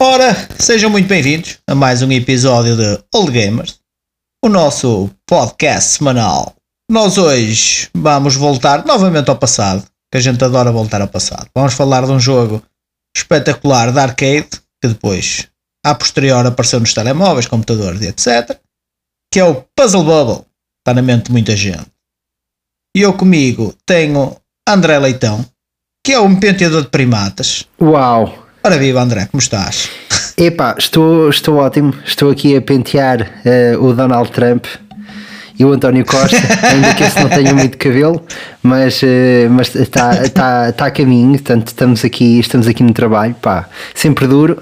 Ora, sejam muito bem-vindos a mais um episódio de Old Gamers, o nosso podcast semanal. Nós hoje vamos voltar novamente ao passado, que a gente adora voltar ao passado. Vamos falar de um jogo espetacular de arcade, que depois, a posterior, apareceu nos telemóveis, computadores e etc. Que é o Puzzle Bubble. Está na mente de muita gente. E eu comigo tenho André Leitão, que é um penteador de primatas. Uau! Ora viva André, como estás? Epá, estou, estou ótimo. Estou aqui a pentear uh, o Donald Trump e o António Costa, ainda que esse não tenha muito cabelo, mas, uh, mas está, está, está a caminho, portanto estamos aqui, estamos aqui no trabalho, pá, sempre duro.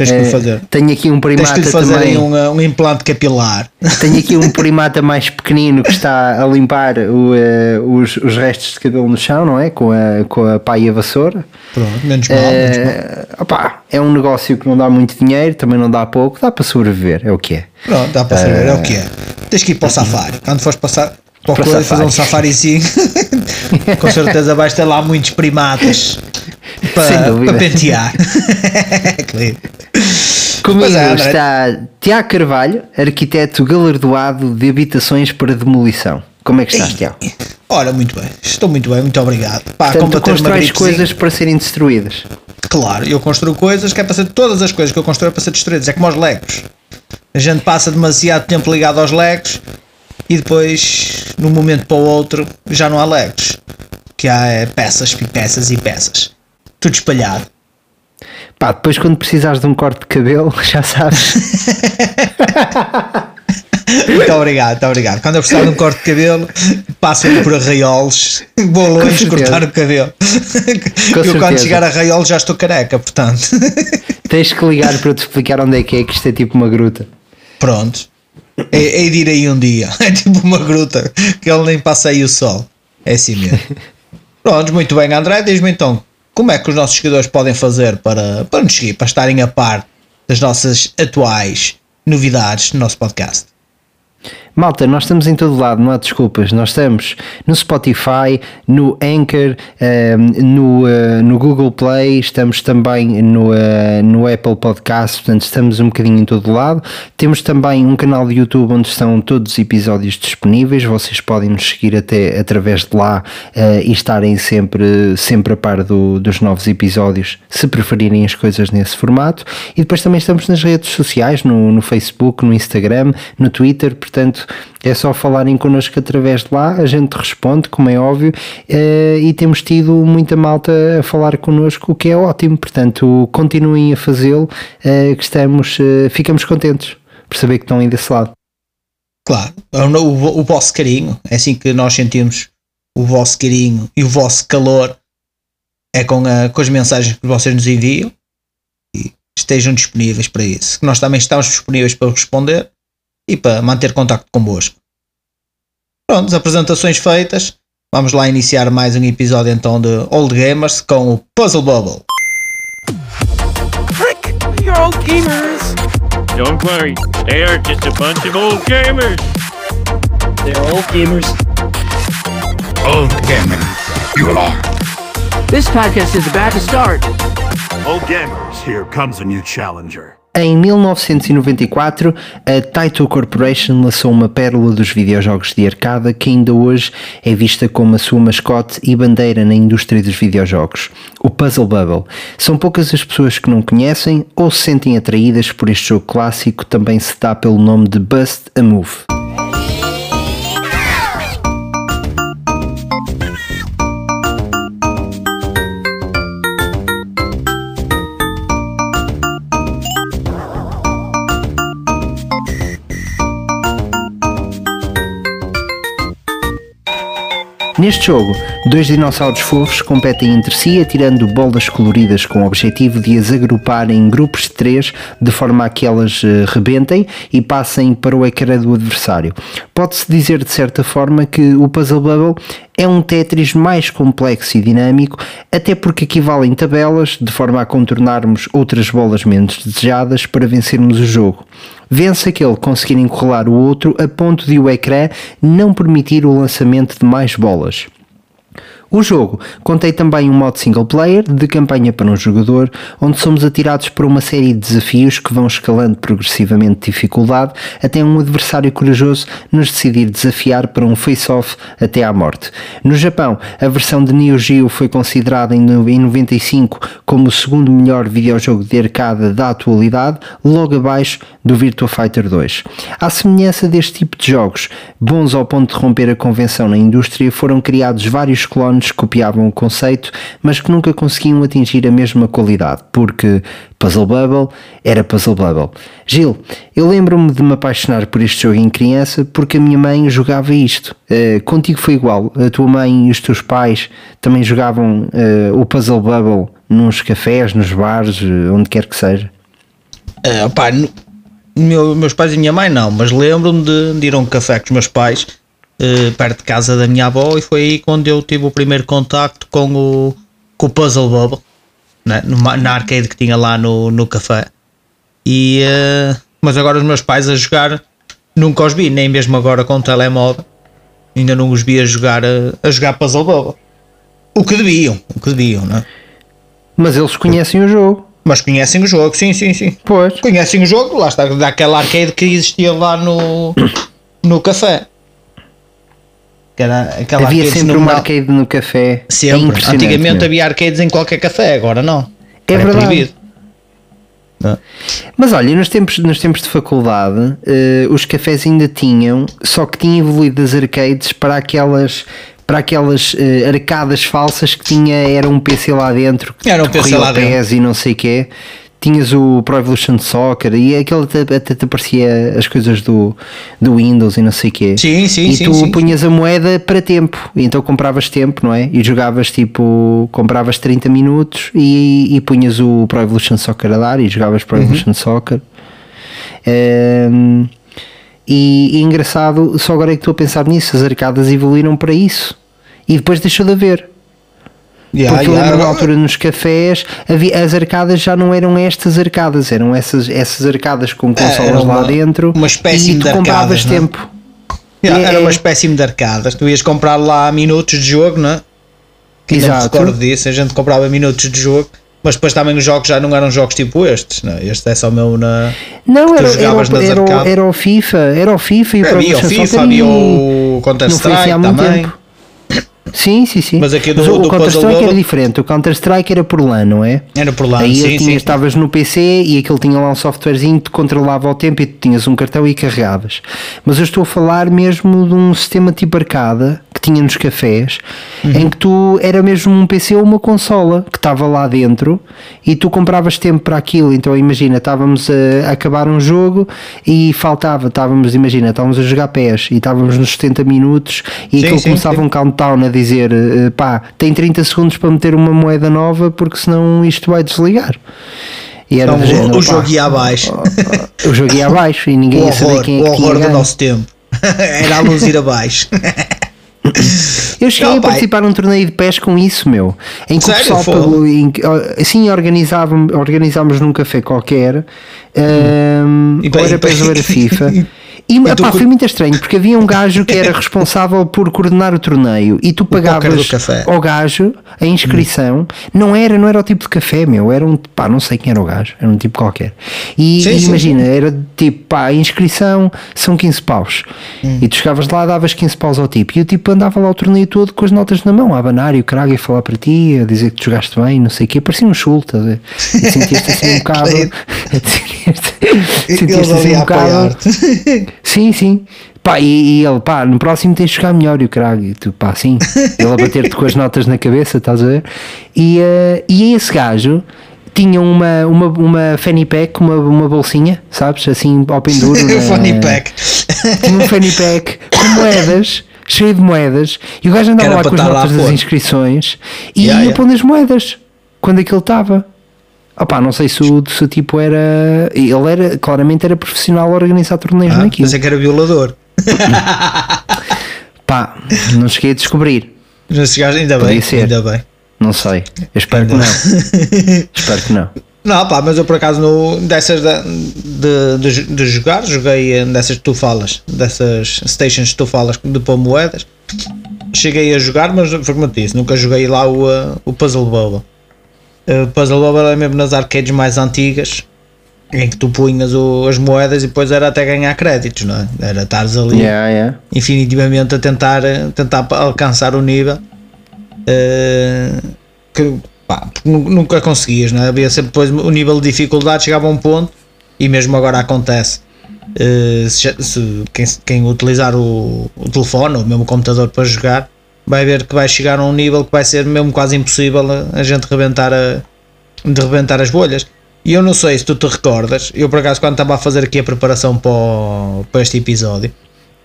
Tens que uh, fazer. Tenho aqui um primata Tens que fazer também. Um, um, implante capilar. Tenho aqui um primata mais pequenino que está a limpar o, uh, os, os restos de cabelo no chão, não é? Com a, com a pá e a vassoura. Pronto, menos mal, uh, menos mal. Opá, é um negócio que não dá muito dinheiro, também não dá pouco, dá para sobreviver, é o que é. Pronto, dá para sobreviver, é o que é. Tens que ir para o safari. Quando fores passar para, coisa, fazer um safarizinho, com certeza vais ter lá muitos primatas para, para pentear. Comigo é, está Tiago Carvalho, arquiteto galardoado de habitações para demolição. Como é que estás, Tiago? Ora, muito bem, estou muito bem, muito obrigado. Pá, Portanto, tu constróis coisas para serem destruídas. Claro, eu construo coisas que é para ser todas as coisas que eu construo é para ser destruídas, é como os legos. A gente passa demasiado tempo ligado aos legos e depois, de um momento para o outro, já não há legos. Que há é, peças e peças e peças. Tudo espalhado. Pá, depois quando precisares de um corte de cabelo, já sabes. muito obrigado, muito obrigado. Quando eu precisar de um corte de cabelo, passo por arraiolos, vou longe cortar o cabelo. Com eu quando chegar a arraiolos já estou careca, portanto. Tens que ligar para te explicar onde é que é, que isto é tipo uma gruta. Pronto. É, é de ir aí um dia. É tipo uma gruta que ele nem passa aí o sol. É assim mesmo. Pronto, muito bem, André. Diz-me então, como é que os nossos seguidores podem fazer para, para nos seguir, para estarem a par das nossas atuais novidades no nosso podcast? Malta, nós estamos em todo lado, não há desculpas. Nós estamos no Spotify, no Anchor, uh, no, uh, no Google Play, estamos também no, uh, no Apple Podcast, portanto estamos um bocadinho em todo lado. Temos também um canal de YouTube onde estão todos os episódios disponíveis. Vocês podem nos seguir até através de lá eh, e estarem sempre, sempre a par do, dos novos episódios, se preferirem as coisas nesse formato. E depois também estamos nas redes sociais, no, no Facebook, no Instagram, no Twitter, portanto Portanto, é só falarem connosco através de lá, a gente responde, como é óbvio, eh, e temos tido muita malta a falar connosco, o que é ótimo. Portanto, continuem a fazê-lo, eh, que estamos, eh, ficamos contentes por saber que estão aí desse lado. Claro, o, o vosso carinho, é assim que nós sentimos o vosso carinho e o vosso calor é com, a, com as mensagens que vocês nos enviam e estejam disponíveis para isso. Nós também estamos disponíveis para responder e para manter contacto convosco. Pronto, as apresentações feitas, vamos lá iniciar mais um episódio então de Old Gamers com o Puzzle Bubble. Frick, you're old gamers. Don't worry, they are just a bunch of old gamers. They're old gamers. Old gamers, you are. This podcast is about to start. Old gamers, here comes a new challenger. Em 1994, a Taito Corporation lançou uma pérola dos videojogos de arcada que ainda hoje é vista como a sua mascote e bandeira na indústria dos videojogos, o Puzzle Bubble. São poucas as pessoas que não conhecem ou se sentem atraídas por este jogo clássico, também se dá pelo nome de Bust a Move. Neste jogo, dois dinossauros fofos competem entre si atirando bolas coloridas com o objetivo de as agrupar em grupos de três de forma a que elas uh, rebentem e passem para o ecrã do adversário. Pode-se dizer de certa forma que o Puzzle Bubble é um Tetris mais complexo e dinâmico, até porque equivalem tabelas de forma a contornarmos outras bolas menos desejadas para vencermos o jogo. Vence aquele conseguir encurralar o outro a ponto de o ecrã não permitir o lançamento de mais bolas. O jogo contém também um modo single player de campanha para um jogador, onde somos atirados por uma série de desafios que vão escalando progressivamente de dificuldade até um adversário corajoso nos decidir desafiar para um face-off até à morte. No Japão, a versão de Neo Geo foi considerada em no- em 95 como o segundo melhor videojogo de arcade da atualidade, logo abaixo do Virtua Fighter 2. À semelhança deste tipo de jogos, bons ao ponto de romper a convenção na indústria, foram criados vários clones que copiavam o conceito, mas que nunca conseguiam atingir a mesma qualidade, porque Puzzle Bubble era Puzzle Bubble. Gil, eu lembro-me de me apaixonar por este jogo em criança porque a minha mãe jogava isto. Eh, contigo foi igual, a tua mãe e os teus pais também jogavam eh, o Puzzle Bubble nos cafés, nos bares, eh, onde quer que seja. No- meu- meus pais e minha mãe não, mas lembro-me de, de ir a um café com os meus pais eh, perto de casa da minha avó e foi aí quando eu tive o primeiro contacto com o, com o Puzzle Bubble né, numa- na arcade que tinha lá no, no café. E, eh, mas agora os meus pais a jogar nunca os vi, nem mesmo agora com o telemóvel, ainda não os vi a jogar, eh, a jogar Puzzle Bubble. O que deviam, o que deviam, né? Mas eles conhecem o jogo. mas conhecem o jogo, sim, sim, sim. Pois. Conhecem o jogo, lá está, daquela arcade que existia lá no, no café. Que era aquela Havia sempre uma arcade no café. É Sempre. impressionante, Antigamente meu. havia arcades em qualquer café, agora não. É Era verdade. proibido. Mas olha, nos tempos, nos tempos de faculdade, eh, os cafés ainda tinham, só que tinha evoluído das arcades para aquelas para aquelas eh, arcadas falsas que tinha, era um PC lá dentro, Era um PC lá o PES e não sei o quê. Tinhas o Pro Evolution Soccer e aquele até, até te aparecia as coisas do, do Windows e não sei o quê. Sim, sim, e sim, tu sim. punhas a moeda para tempo, e então compravas tempo, não é? E jogavas tipo, compravas 30 minutos e, e punhas o Pro Evolution Soccer a dar e jogavas Uhum. Pro Evolution Soccer. Ehm, e, e engraçado, só agora é que estou a pensar nisso, as arcadas evoluíram para isso e depois deixou de haver. Yeah, Porque yeah. na altura nos cafés havia, as arcadas já não eram estas arcadas, eram essas, essas arcadas com consolas É, era lá dentro uma espécie e tu de compravas arcadas, não é? tempo. Yeah, É, era é. uma espécie de arcadas. Tu ias comprar lá minutos de jogo, não é? Que ainda me Exato. recordo disso. A gente comprava minutos de jogo, mas depois também os jogos já não eram jogos tipo estes, não? Este é só mesmo na. Não, era, era, era, era o FIFA, era o FIFA e o Havia o FIFA, havia o Counter não foi assim também. tempo. Sim, sim, sim. Mas aqui do- o do Counter Puzzle Strike era diferente. O Counter Strike era por LAN, não é? Era por lá, Aí sim, tinhas, sim. estavas no PC e aquele tinha lá um softwarezinho que te controlava o tempo e tu tinhas um cartão e carregavas. Mas eu estou a falar mesmo de um sistema tipo arcada que tinha nos cafés Uhum. em que tu era mesmo um PC ou uma consola que estava lá dentro e tu compravas tempo para aquilo. Então imagina, estávamos a, acabar um jogo e faltava, estávamos, imagina, estávamos a jogar pés e estávamos nos 70 minutos e Sim, aquilo sim, começava sim. um countdown a dizer eh, pá, tem 30 segundos para meter uma moeda nova porque senão isto vai desligar. E era Então, género, o, o jogo ia abaixo. o jogo ia abaixo e ninguém o ia saber quem é o que tinha horror do nosso tempo. Era a luz ir abaixo. Eu cheguei Não, a participar num torneio de pés com isso, meu. Em que Sério? o pessoal pagou, assim organizávamos, organizámos num café qualquer, ehm, E ou era ou era FIFA. E, epá, foi muito estranho porque havia um gajo que era responsável por coordenar o torneio e tu pagavas ao gajo a inscrição. Não era, não era o tipo de café, meu. Era um, pá, não sei quem era o gajo, era um tipo qualquer. E, Sim, e sim, imagina, era tipo, pá, a inscrição são 15 paus. Hum. E tu chegavas lá, davas 15 paus ao tipo. E o tipo andava lá o torneio todo com as notas na mão, a abanar e o caralho a falar para ti, a dizer que tu jogaste bem, não sei o quê. Parecia um chulto, estás a ver? E sentiste assim um bocado. sentiste assim um bocado. Sim, sim. Pá, e, e ele, pá, no próximo tens de jogar melhor e o caralho, e tu, pá, sim. Ele a bater-te com as notas na cabeça, estás a ver? E, eh, e esse gajo tinha uma, uma, uma fanny pack, uma, uma bolsinha, sabes? Assim, ao penduro. O na- funny pack. Tinha um fanny pack com moedas, cheio de moedas, e o gajo andava lá com as notas das inscrições e Yeah, ia yeah. pondo as moedas quando aquilo estava. Opá, não sei se o, se tipo era. Ele era, claramente era profissional a organizar torneios Ah, naquilo. pensei que era violador. Pá, não cheguei a descobrir. Mas chegaste, ainda Podia bem, ser. ainda bem. Não sei. Eu espero que não. espero que não. Não, pá, mas eu por acaso no, dessas de, de, de jogar, joguei eh, dessas que tu falas, dessas stations que tu falas de pôr moedas. cheguei a jogar, mas foi como te disse, nunca joguei lá o, uh, o Puzzle Bubble. Uh, Puzzle Bubble era mesmo nas arcades mais antigas, em que tu punhas o- as moedas e depois era até ganhar créditos, não é? Era estares ali Yeah, yeah. infinitivamente a tentar, eh, tentar alcançar o nível eh, que pá, nunca conseguias, não é? havia sempre depois o nível de dificuldade chegava a um ponto e mesmo agora acontece. eh, se, se quem, quem utilizar o, o telefone ou mesmo o computador para jogar vai ver que vai chegar a um nível que vai ser mesmo quase impossível a, a gente rebentar, a, de rebentar as bolhas. E eu não sei se tu te recordas, eu por acaso quando estava a fazer aqui a preparação para, o- para este episódio,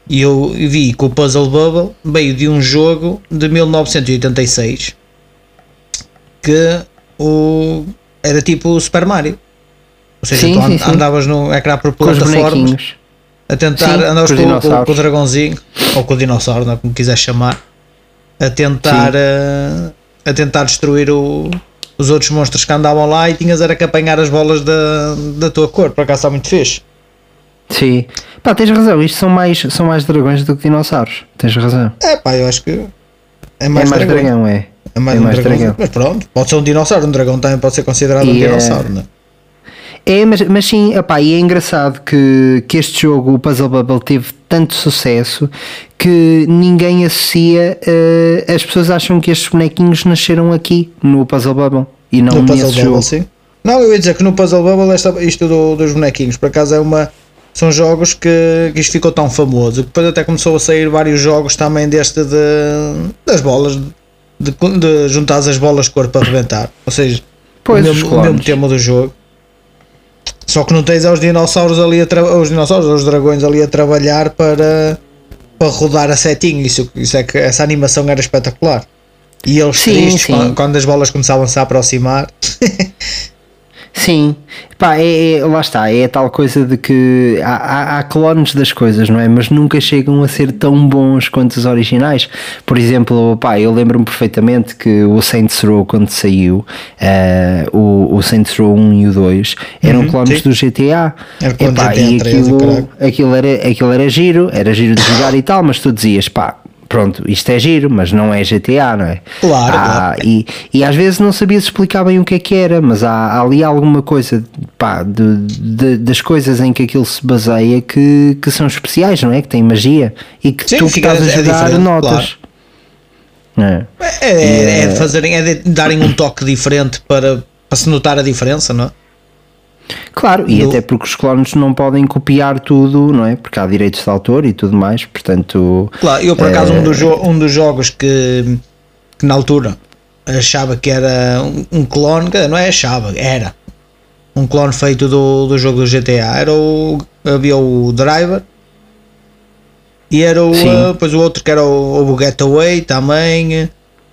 e eu vi que o Puzzle Bubble veio de um jogo de 1986 que o, era tipo o Super Mario. Ou seja, Sim, tu and- sim. andavas no ecrã por plataformas a tentar, Sim, andavas com com, com- o dragãozinho ou com o dinossauro, não é? como quiser chamar, a tentar, Sim. eh, a, tentar destruir o- os outros monstros que andavam lá e tinhas era que apanhar as bolas da, da tua cor. Por acaso está muito fixe. Sim. Pá, tens razão, isto são mais, são mais dragões do que dinossauros. Tens razão. É pá, eu acho que é É mais, mais dragão. dragão, é. É mais É um mais dragão. dragão. Mas pronto, pode ser um dinossauro. Um dragão também pode ser considerado um E, eh, dinossauro, não é? É, mas, mas sim, e é engraçado que, que este jogo, o Puzzle Bubble, teve tanto sucesso que ninguém associa. eh, as pessoas acham que estes bonequinhos nasceram aqui no Puzzle Bubble e não no nesse Puzzle jogo. Bubble, sim. Não, eu ia dizer que no Puzzle Bubble esta, isto do- dos bonequinhos, por acaso é uma. São jogos que, que isto ficou tão famoso. que Depois até começou a sair vários jogos também deste de, das bolas, de, de juntar as bolas de cor para arrebentar. Ou seja, Pois, o, mesmo, o mesmo tema do jogo. Só que não tens aos dinossauros ali a os dinossauros, os dragões ali a trabalhar para, para rodar a setinho. Isso, isso é que essa animação era espetacular. E eles Sim, tristes sim. Quando, quando as bolas começavam -se a aproximar. Sim, pá, é, é- lá está, é a tal coisa de que há, há, há clones das coisas, não é? Mas nunca chegam a ser tão bons quanto os originais. Por exemplo, pá, eu lembro-me perfeitamente que o Saints Row, quando saiu, eh, o, o Saints Row 1 e o 2 eram Uhum, clones sim. do GTA. Era clone Epá, GTA e 3 aquilo, aquilo, era, aquilo era giro, era giro de jogar e tal, mas tu dizias, pá. Pronto, isto é giro, mas não é GTA, não é? Claro, claro. e, e às vezes não sabia explicar bem o que é que era, mas há, há ali alguma coisa pá, de, de- das coisas em que aquilo se baseia que, que são especiais, não é? Que têm magia e que Sim, tu que estás a é jogar diferente, notas. É. É, é, é de fazerem, é darem um toque diferente para, para se notar a diferença, não é? Claro, e até porque os clones não podem copiar tudo, não é? Porque há direitos de autor e tudo mais, portanto. Claro, eu por acaso É. um, dos jo- um dos jogos que, que na altura achava que era um, um clone, não é achava, era um clone feito do, do jogo do GTA, era o, havia o Driver e era o, Sim. depois o outro que era o, o Getaway também.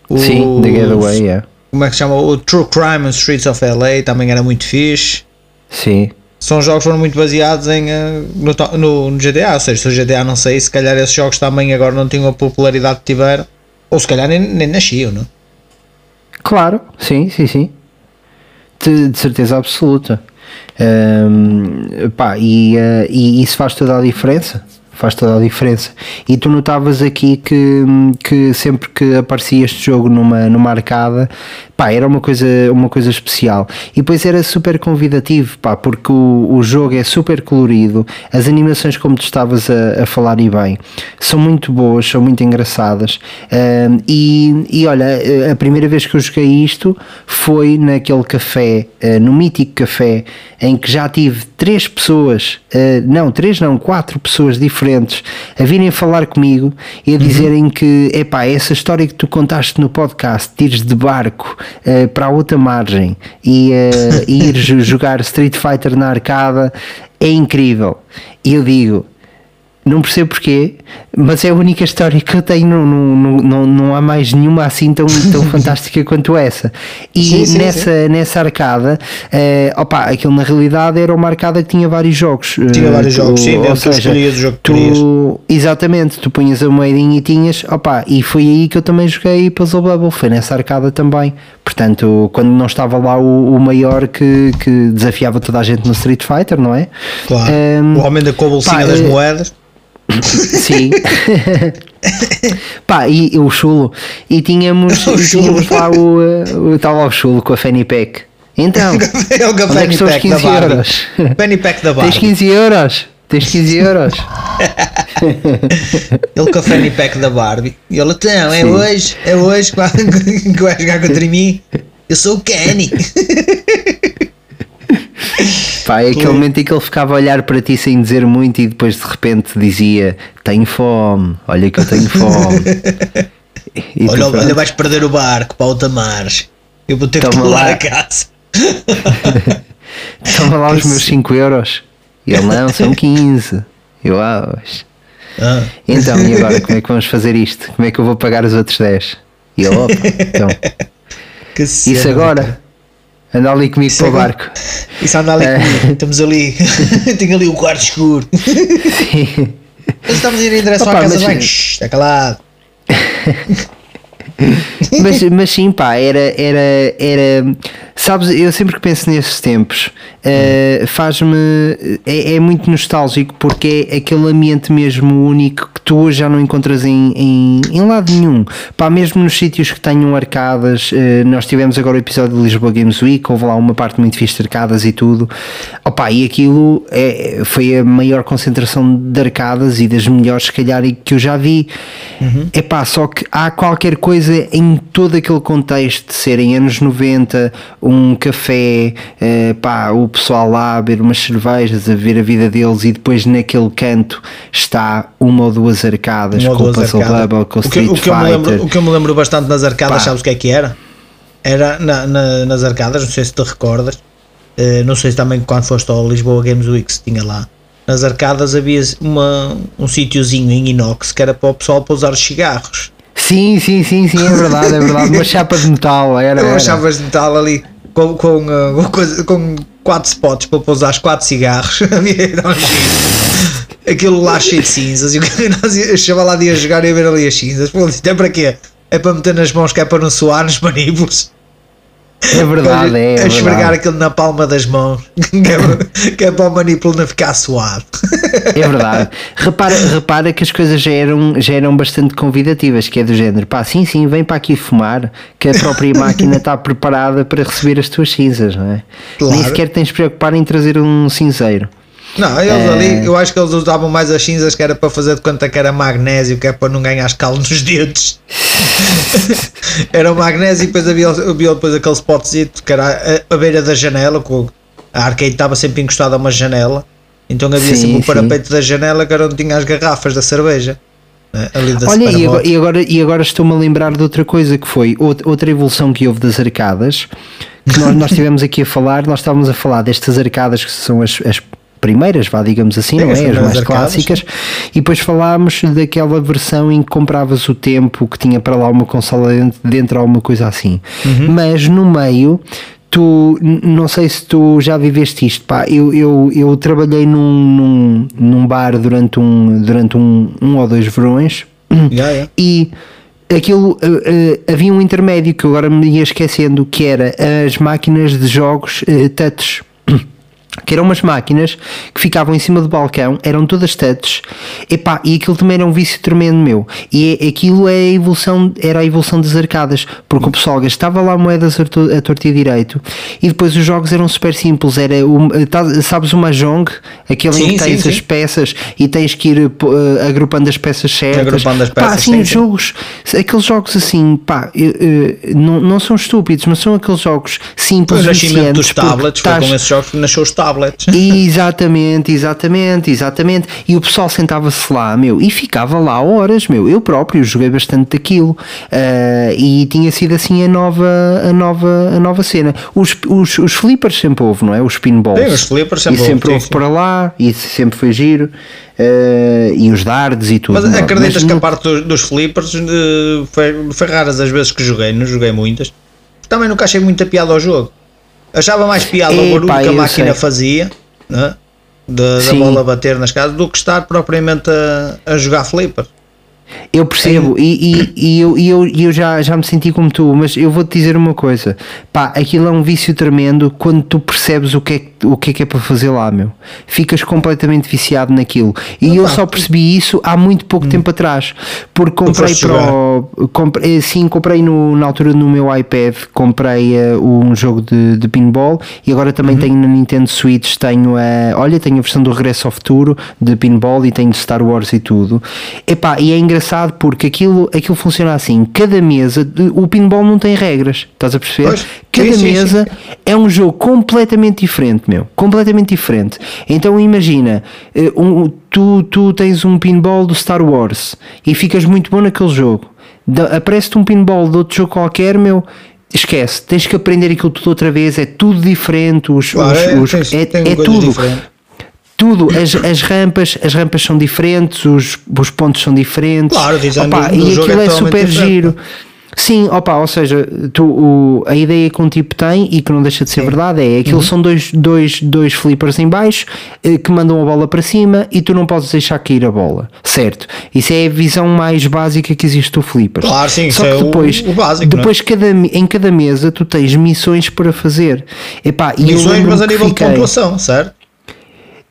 O, Sim, The Getaway, é. Como é que se chama? O True Crime and Streets of LA também era muito fixe. Sim. são jogos que foram muito baseados em, eh, no, no, no GTA, ou seja, se o GTA não sei, se calhar esses jogos também agora não tinham a popularidade que tiveram, ou se calhar nem, nem nasciam, não? é? Claro, sim, sim, sim. De, de certeza absoluta. Ahm, pá, e, eh, e isso faz toda a diferença. Faz toda a diferença. E tu notavas aqui que, que sempre que aparecia este jogo numa, numa arcada, pá, era uma coisa, uma coisa especial. E depois era super convidativo, pá, porque o, o jogo é super colorido, as animações, como tu estavas a, a falar e bem, são muito boas, são muito engraçadas. Ahm, e, e olha, a primeira vez que eu joguei isto foi naquele café, eh, no mítico café, em que já tive três pessoas, eh, não, três não, quatro pessoas diferentes a virem falar comigo e a dizerem que, epá, essa história que tu contaste no podcast, de ires de barco eh, para a outra margem e, e ires jogar Street Fighter na arcada é incrível. E eu digo, não percebo porquê, mas é a única história que eu tenho, não, não, não, não, há mais nenhuma assim tão, tão fantástica quanto essa. E Sim, sim, nessa, nessa arcada, eh, opa, aquilo na realidade era uma arcada que tinha vários jogos. Tinha Eh, vários tu- jogos, sim, ou seja, escolhias o jogo que tu- querias. Exatamente, tu punhas a moedinha e tinhas, opa, e foi aí que eu também joguei Puzzle Bubble, foi nessa arcada também. Portanto, quando não estava lá o, o maior que, que desafiava toda a gente no Street Fighter, não é? Claro. Ehm, o homem da com a bolsinha pá, das eh, moedas. Sim. Pá, e, e o chulo. E tínhamos, O e tínhamos chulo. lá o, eh, o tal ao chulo com a Fanny Pack. Então, É o onde é que estão os Pack da 15 Barbie. euros? Penny Pack da Tens Barbie. 15 euros? Tens 15 euros? Ele com a Fanny Pack da Barbie. E ele, então, é Sim. hoje, é hoje que vai- que vai jogar contra mim. Eu sou o Kenny. Pá, é aquele momento em que ele ficava a olhar para ti sem dizer muito e depois de repente dizia: Tenho fome, olha que eu tenho fome. E tu, Olha, pronto, olha, vais perder o barco para outra margem. Eu vou ter que Toma pular lá. a casa. toma lá os meus 5 euros. E ele: Não, são 15. Eu, ah, pois. Ah, Então, e agora como é que vamos fazer isto? Como é que eu vou pagar os outros 10? E ele: Opa, então, que isso cena, agora. Anda ali comigo Isso para o agora- barco. Isso anda ali É. comigo. Estamos ali. Tenho ali o quarto escuro. Sim. Mas estamos a ir em direção Opa, à casa mas- de banho. Está calado. mas, mas sim, pá, era, era, era. Sabes, eu sempre que penso nesses tempos, eh, faz-me. É, é muito nostálgico porque é aquele ambiente mesmo único que tu hoje já não encontras em, em, em lado nenhum. Pá, mesmo nos sítios que tenham arcadas, eh, nós tivemos agora o episódio de Lisboa Games Week, houve lá uma parte muito fixe de arcadas e tudo. Opa, e aquilo é, foi a maior concentração de arcadas e das melhores, se calhar, que eu já vi. É pá, só que há qualquer coisa em todo aquele contexto de serem anos 90, um café, eh, pá, o pessoal lá a beber umas cervejas, a ver a vida deles e depois naquele canto está uma ou duas arcadas Uma com o duas Puzzle arcadas. Bubble, com o o, que, Street o, que eu me Fighter. lembro, o que eu me lembro bastante nas arcadas, Pá. sabes o que é que era? Era na- na- nas arcadas, não sei se te recordas, eh, não sei se também quando foste ao Lisboa Games Week se tinha lá. Nas arcadas havia uma, um sítiozinho em inox que era para o pessoal pousar os cigarros. Sim, sim, sim, sim, é verdade, é verdade. Uma chapa de metal, era. Eu era. achavas de metal ali com, com, uh, com quatro spots para pousar os quatro cigarros. Aquilo lá cheio de cinzas. E o que nós ia- chegava lá de a jogar e a ver ali as cinzas. Pô, isto é para quê? É para meter nas mãos que é para não suar nos manípulos. É verdade, é. a é esfregar aquilo na palma das mãos. Que é, para- que é para o manípulo não ficar suado. É verdade. Repara, repara que as coisas já eram, já eram bastante convidativas, que é do género, pá, sim, sim, vem para aqui fumar, que a própria máquina está preparada para receber as tuas cinzas, não é? Claro. Nem sequer tens de preocupar em trazer um cinzeiro. Não, eles É. ali, eu acho que eles usavam mais as cinzas que era para fazer de conta que era magnésio, que é para não ganhar escalo nos dedos. era o magnésio e depois havia, havia depois aquele spotzito que era a, a beira da janela, o- a arcade estava sempre encostada a uma janela, então havia Sim, sempre o parapeito da janela que era onde tinha as garrafas da cerveja. né, Olha, e agora, e agora, e agora estou-me a lembrar de outra coisa que foi out- outra evolução que houve das arcadas, que nós, nós estivemos aqui a falar, nós estávamos a falar destas arcadas que são as, as primeiras, vá, digamos assim, Sim, não é? As mais arcadas, clássicas, e depois falámos daquela versão em que compravas o tempo, que tinha para lá uma consola dentro, dentro alguma coisa assim. Uhum. Mas no meio. Tu, não sei se tu já viveste isto, pá, eu, eu, eu trabalhei num, num, num bar durante, um, durante um, um ou dois verões Já, já. e aquilo eh, eh, havia um intermédio que agora me ia esquecendo que era as máquinas de jogos eh, touch que eram umas máquinas que ficavam em cima do balcão, eram todas touch, epá, e aquilo também era um vício tremendo meu. E é- aquilo é a evolução, era a evolução das arcadas, porque o pessoal gastava lá moedas a to- a torto e direito, e depois os jogos eram super simples. Era o, tá- sabes o Mahjong, aquele em Sim, que tens sim, as sim. peças e tens que ir eh, agrupando as peças certas. Agrupando as Pá, peças, assim, sim, os sim. jogos, aqueles jogos assim, pá, eh, não, não são estúpidos, mas são aqueles jogos Foi simples o nascimento dos tablets, foi estás- com esses jogos que nasceu os tablets. Exatamente, exatamente, exatamente. E o pessoal sentava-se lá, meu, e ficava lá horas, meu. Eu próprio joguei bastante daquilo. ah, e tinha sido assim a nova, a nova, a nova cena. Os, os, os flippers sempre houve, não é? Os pinballs. Sim, os flippers sempre e houve, sempre houve para lá, e sempre foi giro. ah, e os dardos e tudo. Mas não. acreditas que não- a parte dos, dos flippers eh, foi, foi raras as vezes que joguei, não joguei muitas. Também nunca achei muita piada ao jogo. Achava mais piada Epá, barulho que a máquina sei. fazia, né? da, da bola bater nas casas, do que estar propriamente a, a jogar flipper. Eu percebo e, e, e eu, e eu, e eu já, já me senti como tu, mas eu vou-te dizer uma coisa: pá, aquilo é um vício tremendo quando tu percebes o que é, que- o que, é que é para fazer lá, meu. Ficas completamente viciado naquilo. E eu só percebi isso há muito pouco tempo atrás, porque comprei foste para o. Comprei, sim, comprei no, na altura no meu iPad, comprei eh, um jogo de, de pinball e agora também tenho na Nintendo Switch, tenho a. Olha, tenho a versão do Regresso ao Futuro de pinball e tenho de Star Wars e tudo. Epá, e é engraçado porque aquilo, aquilo funciona assim: cada mesa, o pinball não tem regras, estás a perceber? Pois, cada sim, sim, mesa é um jogo completamente diferente, meu. Completamente diferente. Então imagina, eh, um- tu, tu tens um pinball do Star Wars e ficas muito bom naquele jogo. Aparece-te um pinball de outro jogo qualquer, meu. Esquece, tens que aprender aquilo tudo outra vez, é tudo diferente, os, Claro, os- é, os- é, tem é coisas tudo diferentes. Tudo, as, as rampas, as rampas são diferentes, os, os pontos são diferentes. Claro, Opa, do- do e jogo aquilo é é, super giro. Sim, opa, ou seja, tu, o- a ideia que um tipo tem e que não deixa de ser verdade é aquilo Uhum. são dois, dois, dois flippers em baixo eh, que mandam a bola para cima e tu não podes deixar cair a bola, certo? Isso é a visão mais básica que existe do flipper. Claro, sim, Só que é o- depois, o básico, é? depois cada, em cada mesa tu tens missões para fazer. Epá, Missões, mas a nível de fiquei- pontuação, certo?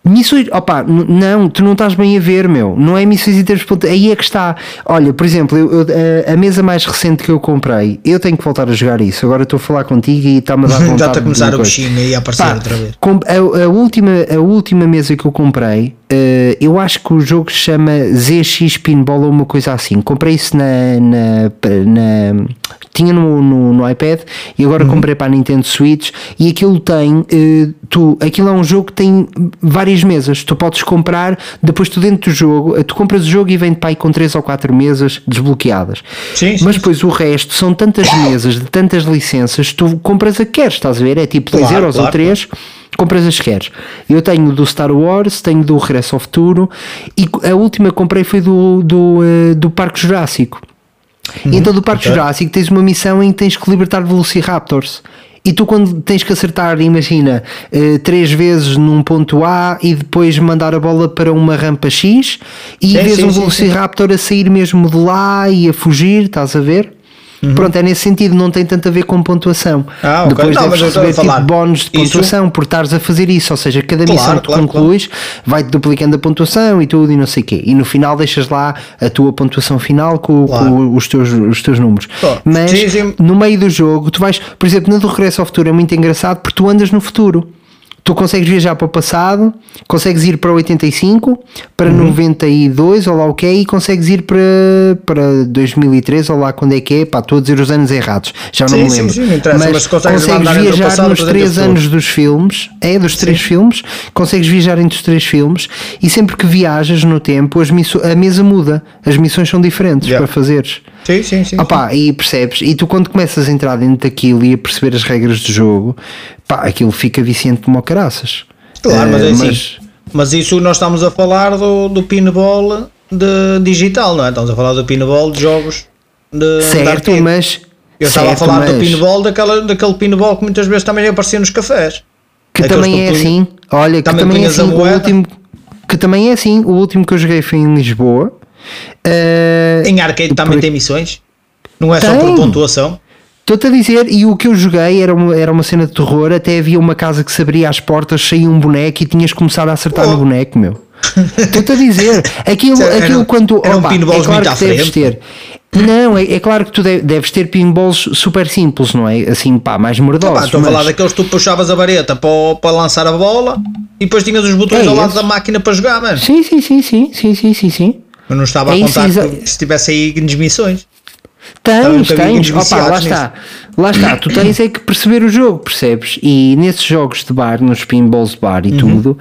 Missões, opa, n- não, tu não estás bem a ver, meu. Não é missões em termos. Aí é que está. Olha, por exemplo, eu- eu- a, a mesa mais recente que eu comprei, eu tenho que voltar a jogar isso. Agora estou a falar contigo e está-me a dar vontade Já está a começar coisa. bichinho aí a aparecer Pá, outra vez. a, a última, a última mesa que eu comprei, eh, eu acho que o jogo se chama ZX Pinball ou uma coisa assim. Comprei isso na. na, na- tinha no, no, no iPad e agora comprei para a Nintendo Switch e aquilo tem. eh, tu, aquilo é um jogo que tem várias mesas. Tu podes comprar, depois tu dentro do jogo, eh, tu compras o jogo e vem para aí com 3 ou 4 mesas desbloqueadas. Sim, sim, Mas depois o resto são tantas mesas de tantas licenças, tu compras a que queres, estás a ver? É tipo 2 Claro, euros ou claro, 3 compras as que queres. Eu tenho do Star Wars, tenho do Regresso ao Futuro e a última que comprei foi do, do, eh, do Parque Jurássico. E então do Parque ok. Jurássico tens uma missão em que tens que libertar Velociraptors. E tu quando tens que acertar, imagina, eh, três vezes num ponto A e depois mandar a bola para uma rampa X e Sim, vês sim, um sim, sim. Velociraptor a sair mesmo de lá e a fugir, estás a ver? Pronto, é nesse sentido, não tem tanto a ver com pontuação. Uhum. Ah, ok. Depois Não, deves receber tipo bónus de Isso- pontuação por estares a fazer isso, ou seja, cada Claro, missão que tu claro, concluis vai-te duplicando a pontuação e tudo e não sei o quê. E no final deixas lá a tua pontuação final com, Claro. com os, teus, os teus números. Claro. Mas no meio do jogo, tu vais, por exemplo, na do Regresso ao Futuro é muito engraçado porque tu andas no futuro. Tu consegues viajar para o passado, consegues ir para 85, para Uhum. 92, ou lá o que é, e consegues ir para, para 2003, ou lá quando é que é, pá, estou a dizer os anos errados, já não Sim, me sim, lembro. sim, não interessa, mas consegues consegues viajar passado, nos três anos dos filmes, é dos três filmes, consegues viajar entre os três filmes, e sempre que viajas no tempo, as a mesa muda, as missões são diferentes Yeah. para fazeres. Sim, sim, sim. Opa, e percebes, e tu quando começas a entrar dentro daquilo e a perceber as regras do jogo, pá, aquilo fica viciante como caraças. Claro, mas Eh, é assim. Mas isso nós estamos a falar do, do pinball de digital, não é? Estamos a falar do pinball de jogos de, de certo, arcade. mas. Eu estava a certo, falar do mas pinball daquela, daquele pinball que muitas vezes também aparecia nos cafés. Que Aqueles também é que tu punha- assim, olha, que também também é assim, o último. Que também é assim, o último que eu joguei foi em Lisboa. Eh, Em arcade também por- tem missões? Não é só Tem. por pontuação? Estou-te a dizer, e o que eu joguei era uma, era uma cena de terror, até havia uma casa que se abria as portas, saía um boneco e tinhas que começar a acertar Oh. no boneco, meu. Estou-te a dizer, aquilo, Era- aquilo quando. opa, pinballs é claro muito que deves frente. ter. Não, é, é claro que tu de- deves ter pinballs super simples, não é? Assim, pá, mais mordosos. estou a falar mas- daqueles que tu puxavas a vareta para, para lançar a bola e depois tinhas os botões É ao lado esse. da máquina para jogar, mano. Sim, sim, sim, sim, sim, sim, sim, sim. Eu não estava É a isso, contar que se tivesse aí grandes missões. Tens, tens. Opa, lá está. Lá está. Tu tens é que perceber o jogo, percebes? E nesses jogos de bar, nos pinballs de bar Uhum. e tudo,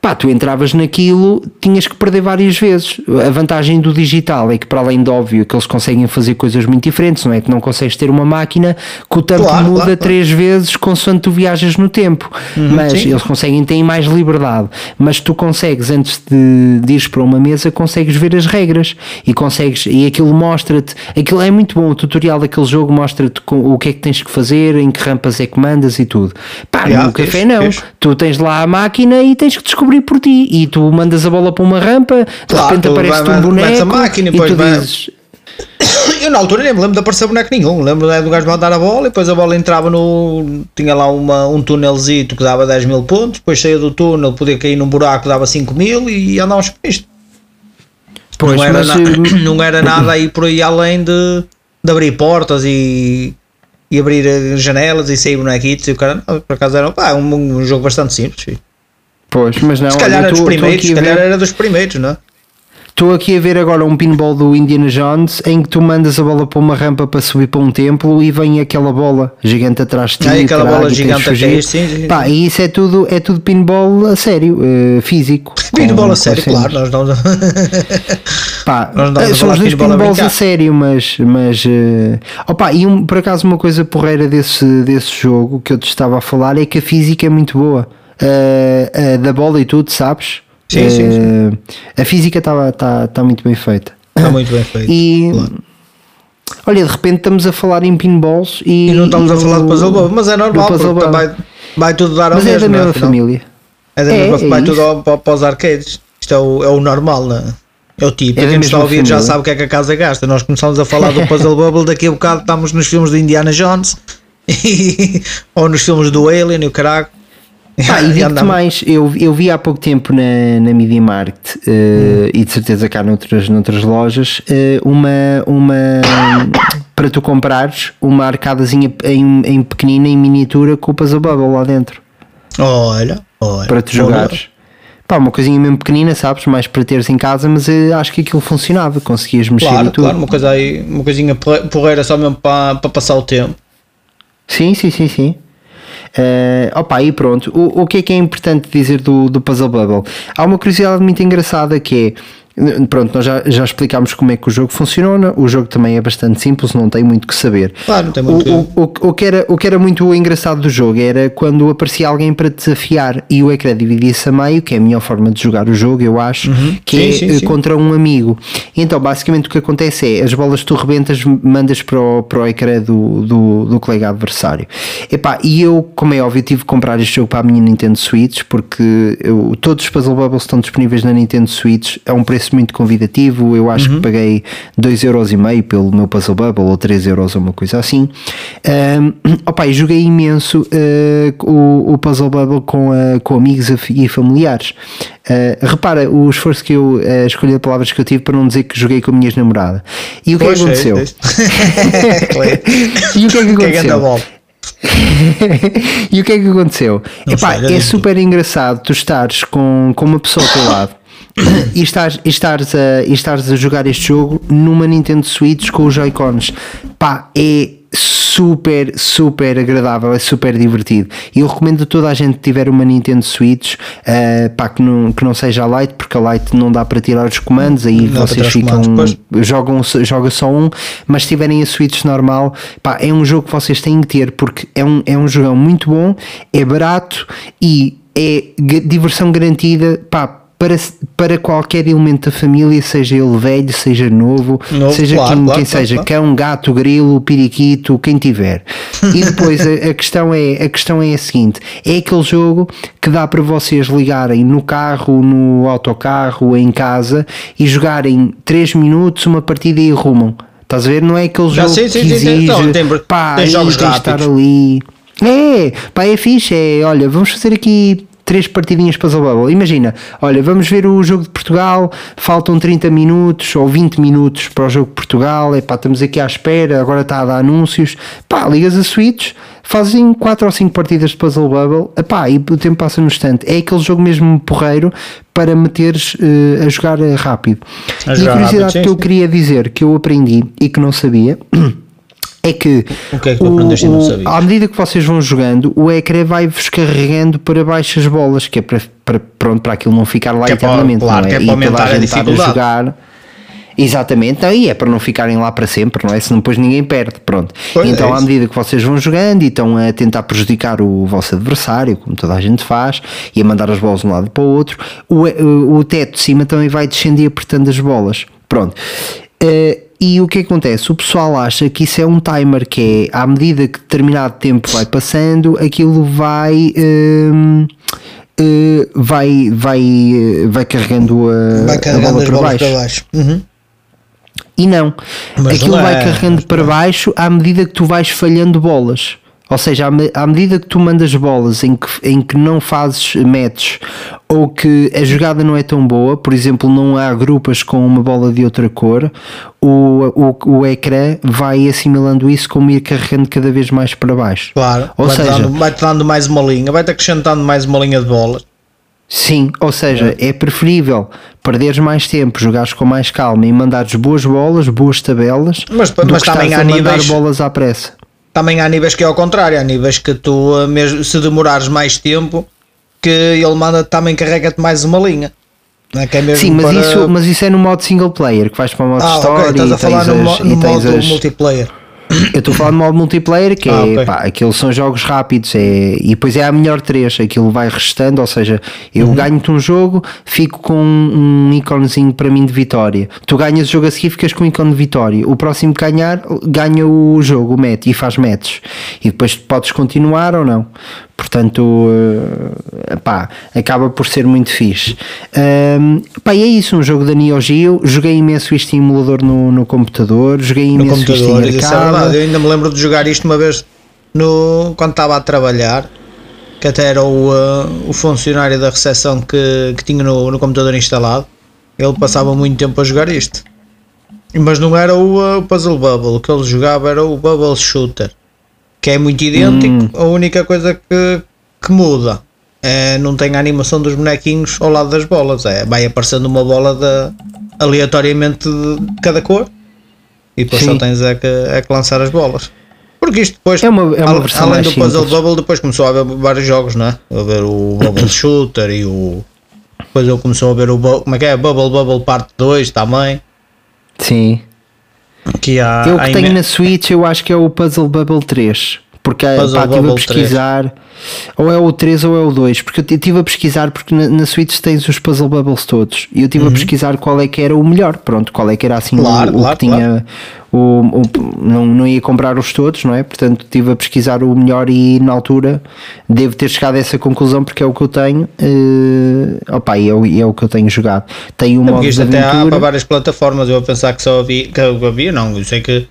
pá, tu entravas naquilo, tinhas que perder várias vezes. A vantagem do digital é que, para além de óbvio, que eles conseguem fazer coisas muito diferentes, não é? Que não consegues ter uma máquina que o tempo Claro, muda claro, claro. três vezes consoante tu viajas no tempo. Mas sim. eles conseguem, têm mais liberdade. Mas tu consegues, antes de, de ires para uma mesa, consegues ver as regras e consegues, e aquilo mostra-te, aquilo é muito bom, o tutorial daquele jogo mostra-te o que é que tens que fazer, em que rampas é que mandas e tudo. Pá, Yeah, no café não. Tu tens lá a máquina e tens que descobrir abrir por ti e tu mandas a bola para uma rampa, de Claro, repente aparece-te um metes a boneco máquina e depois tu dizes Eu na altura nem me lembro de aparecer boneco nenhum. Lembro né, do gajo mandar a bola e depois a bola entrava no. Tinha lá uma, um túnelzito que dava 10 mil pontos, depois saía do túnel, podia cair num buraco dava 5 mil e andávamos com isto. Pois, não, era na- eh, não era nada aí por aí além de, de abrir portas e, e abrir eh, janelas e sair bonequitos e o cara. não, Por acaso era pá, um, um jogo bastante simples. filho. Pois, mas não, Se calhar era dos primeiros, se calhar ver- era dos primeiros, não é? Estou aqui a ver agora um pinball do Indiana Jones em que tu mandas a bola para uma rampa para subir para um templo e vem aquela bola gigante atrás de ti. Ah, e aquela bola gigante a fugir. cair, sim, Pá, e isso é tudo, é tudo pinball a sério, eh, físico. Pinball a sério, claro. Nós não... Pá, Nós a são os dois pinballs a, sério, mas, mas eh, opa, e um, por acaso uma coisa porreira desse, desse jogo que eu te estava a falar é que a física é muito boa. Eh, da bola e tudo, sabes? Sim, sim, Eh, A física está tá, tá muito bem feita. Está muito bem feito. E claro. olha, de repente estamos a falar em pinballs e, E não estamos a e falar de o- puzzle bubble, mas é do normal, porque bubble. vai, vai tudo dar ao Mas é mesmo. da não mesma Afinal, família. É da É, mesma é vai tudo ao- para, para os arcades. Isto é o, é o normal, não é? É o tipo, É quem está a ouvir já sabe o que é que a casa gasta. Nós começamos a falar do Puzzle Bubble, daqui a bocado estamos nos filmes do Indiana Jones ou nos filmes do Alien e o caraco. Ah, e digo-te mais, eu, eu vi há pouco tempo na, na Media Market eh, e de certeza cá noutras, noutras lojas eh, uma, uma para tu comprares uma arcadazinha em, em pequenina, em miniatura com o Puzzle Bubble lá dentro Olha, olha. para tu jogares. Pá, uma coisinha mesmo pequenina, sabes? Mais para teres em casa, mas eh, acho que aquilo funcionava, conseguias mexer e Claro, tudo. claro, uma coisa aí, uma coisinha porre- porreira só mesmo para, para passar o tempo. Sim, sim, sim, sim. Eh, opa, e pronto. O, o que é que é importante dizer do, do Puzzle Bubble? Há uma curiosidade muito engraçada que é. Pronto, nós já, já explicámos como é que o jogo funciona. O jogo também é bastante simples, não tem muito que saber. Claro, não tem O, muito o, o, o que era, o que era muito engraçado do jogo era quando aparecia alguém para desafiar e o ecrã dividia-se a meio, que é a melhor forma de jogar o jogo, eu acho, que Sim, é sim, sim. contra um amigo. Então, basicamente, o que acontece é as bolas que tu rebentas, mandas para o, para o ecrã do, do, do colega adversário. Epá, e eu, como é óbvio, tive que comprar este jogo para a minha Nintendo Switch, porque eu- todos os Puzzle Bubbles estão disponíveis na Nintendo Switch a um preço muito convidativo. Eu acho Uhum. que paguei 2,5€ pelo meu Puzzle Bubble ou 3€ ou uma coisa assim. Um, opa, e joguei imenso eh, o, o Puzzle Bubble com, eh, com amigos e familiares. Eh, repara o esforço que eu uh, escolhi as palavras que eu tive para não dizer que joguei com a minha namorada. E o que é que aconteceu? é, é. E o que é que Que é que anda a aconteceu? e o que é que aconteceu? Não Epá, sei, é super engraçado tu estares com, com uma pessoa ao teu lado e estares, e, estares a, e estares a jogar este jogo numa Nintendo Switch com os Joy-Cons. Pá, é super, super agradável, é super divertido. E eu recomendo a toda a gente que tiver uma Nintendo Switch, eh, pá, que não, que não seja a Lite, porque a Lite não dá para tirar os comandos, aí Não vocês ficam jogam, joga só um, mas se tiverem a Switch normal, pá, é um jogo que vocês têm que ter porque é um, é um jogão muito bom, é barato e é diversão garantida, pá, para, para qualquer elemento da família, seja ele velho, seja novo, Novo, seja claro, quem, claro, quem claro, seja, cão, gato, grilo, periquito, quem tiver. E depois a, a questão é, a questão é a seguinte: é aquele jogo que dá para vocês ligarem no carro, no autocarro, em casa e jogarem 3 minutos uma partida e arrumam. Estás a ver? Não é aquele Já jogo sei, sim, que sim, sim. exige, Não, tem- pá, tem jogos tens de estar ali. É, pá, é fixe. É, olha, vamos fazer aqui três partidinhas o Bubble. Imagina, olha, vamos ver o jogo de Portugal, faltam 30 minutos ou 20 minutos para o jogo de Portugal. É pá, estamos aqui à espera, agora está a dar anúncios. Pá, ligas a Switch, fazem 4 ou 5 partidas de Puzzle Bubble, epá, e o tempo passa no instante. É aquele jogo mesmo porreiro para meteres eh, a jogar rápido. A e a jogar curiosidade rápido, que eu queria dizer, que eu aprendi e que não sabia, é que, O é sabias? à medida que vocês vão jogando, o ecrã vai-vos carregando para baixo as bolas, que é para, para, pronto, para aquilo não ficar lá Que é para- eternamente. claro, é? que é para aumentar a estar dificuldade. jogar. Exatamente, não, e é para não ficarem lá para sempre, não é? Senão depois ninguém perde, pronto. Pois, então, é à medida que vocês vão jogando e estão a tentar prejudicar o vosso adversário, como toda a gente faz, e a mandar as bolas de um lado para o outro, o, o, o teto de cima também vai descendo e apertando as bolas. Pronto. Eh, e o que acontece? O pessoal acha que isso é um timer, que é à medida que determinado tempo vai passando, aquilo vai. hum, eh, vai, vai, eh, vai carregando a, Vai a carregando bola as para baixo. para baixo. Uhum. E não, Mas aquilo não vai é, carregando mas para baixo à medida que tu vais falhando bolas. Ou seja, à, me- à medida que tu mandas bolas em que, em que não fazes matches ou que a jogada não é tão boa, por exemplo, não há grupas com uma bola de outra cor, o, o, o ecrã vai assimilando isso como ir carregando cada vez mais para baixo. Claro. Ou vai-te seja, dando, vai-te dando mais uma linha, vai-te acrescentando mais uma linha de bolas. Sim, ou seja, é preferível perderes mais tempo, jogares com mais calma e mandares boas bolas, boas tabelas, Mas- mas também há níveis- bolas à pressa. Também há níveis que é ao contrário, há níveis que tu, eh, mesmo se demorares mais tempo, que ele manda também carrega-te mais uma linha. É é Sim, mas, para- isso, mas isso é no modo single player, que vais para o modo Ah, story ok, estás e a falar tens no, as, no e tens modo as- multiplayer. Eu estou a falar de modo multiplayer, que Ah, é ok. pá, aqueles são jogos rápidos é, e depois é a melhor 3, aquilo vai restando, ou seja, eu Uhum. ganho-te um jogo, fico com um íconezinho para mim de vitória. Tu ganhas o jogo a seguir, ficas com um ícone de vitória. O próximo que ganhar, ganha o jogo, o match, e faz matches. E depois podes continuar ou não. Portanto, eh, pá, acaba por ser muito fixe. Ahm, pá, e é isso, um jogo da Neo Geo. Joguei imenso isto em emulador no, no computador, joguei no imenso isto computador. em Isso é. Eu ainda me lembro de jogar isto uma vez no, quando estava a trabalhar, que até era o, uh, o funcionário da recepção que, que tinha no, no computador instalado. Ele passava muito tempo a jogar isto. Mas não era o uh, Puzzle Bubble, o que ele jogava era o Bubble Shooter, que é muito idêntico. A única coisa que, que muda é não tem a animação dos bonequinhos ao lado das bolas. É, vai aparecendo uma bola de, aleatoriamente de cada cor e depois Sim. só tens é que, é que lançar as bolas. Porque isto depois, É uma- é uma al- além do Puzzle simples. Bubble, depois começou a haver vários jogos, não é? A ver o Bubble Shooter e o. Depois ele começou a ver o. Como é que é? Bubble Bubble Parte 2 também. Sim. Que há, eu que tenho na Switch, eu acho que é o Puzzle Bubble 3. Porque Puzzle pá, estive a pesquisar, ou é o 3 ou é o 2. Porque eu estive a pesquisar, porque na, na Switch tens os Puzzle Bubbles todos. E eu estive a pesquisar qual é que era o melhor. Pronto, qual é que era assim o- Uhum. Claro, o, claro, que tinha. O, o- não, não ia comprar os todos, não é? Portanto, estive a pesquisar o melhor e na altura devo ter chegado a essa conclusão porque é o que eu tenho. eh, opa, e é, o- é o que eu tenho jogado. Tem um É modo de isto até há aventura. para várias plataformas. Eu a pensar que só havia, que havia, não, eu sei que,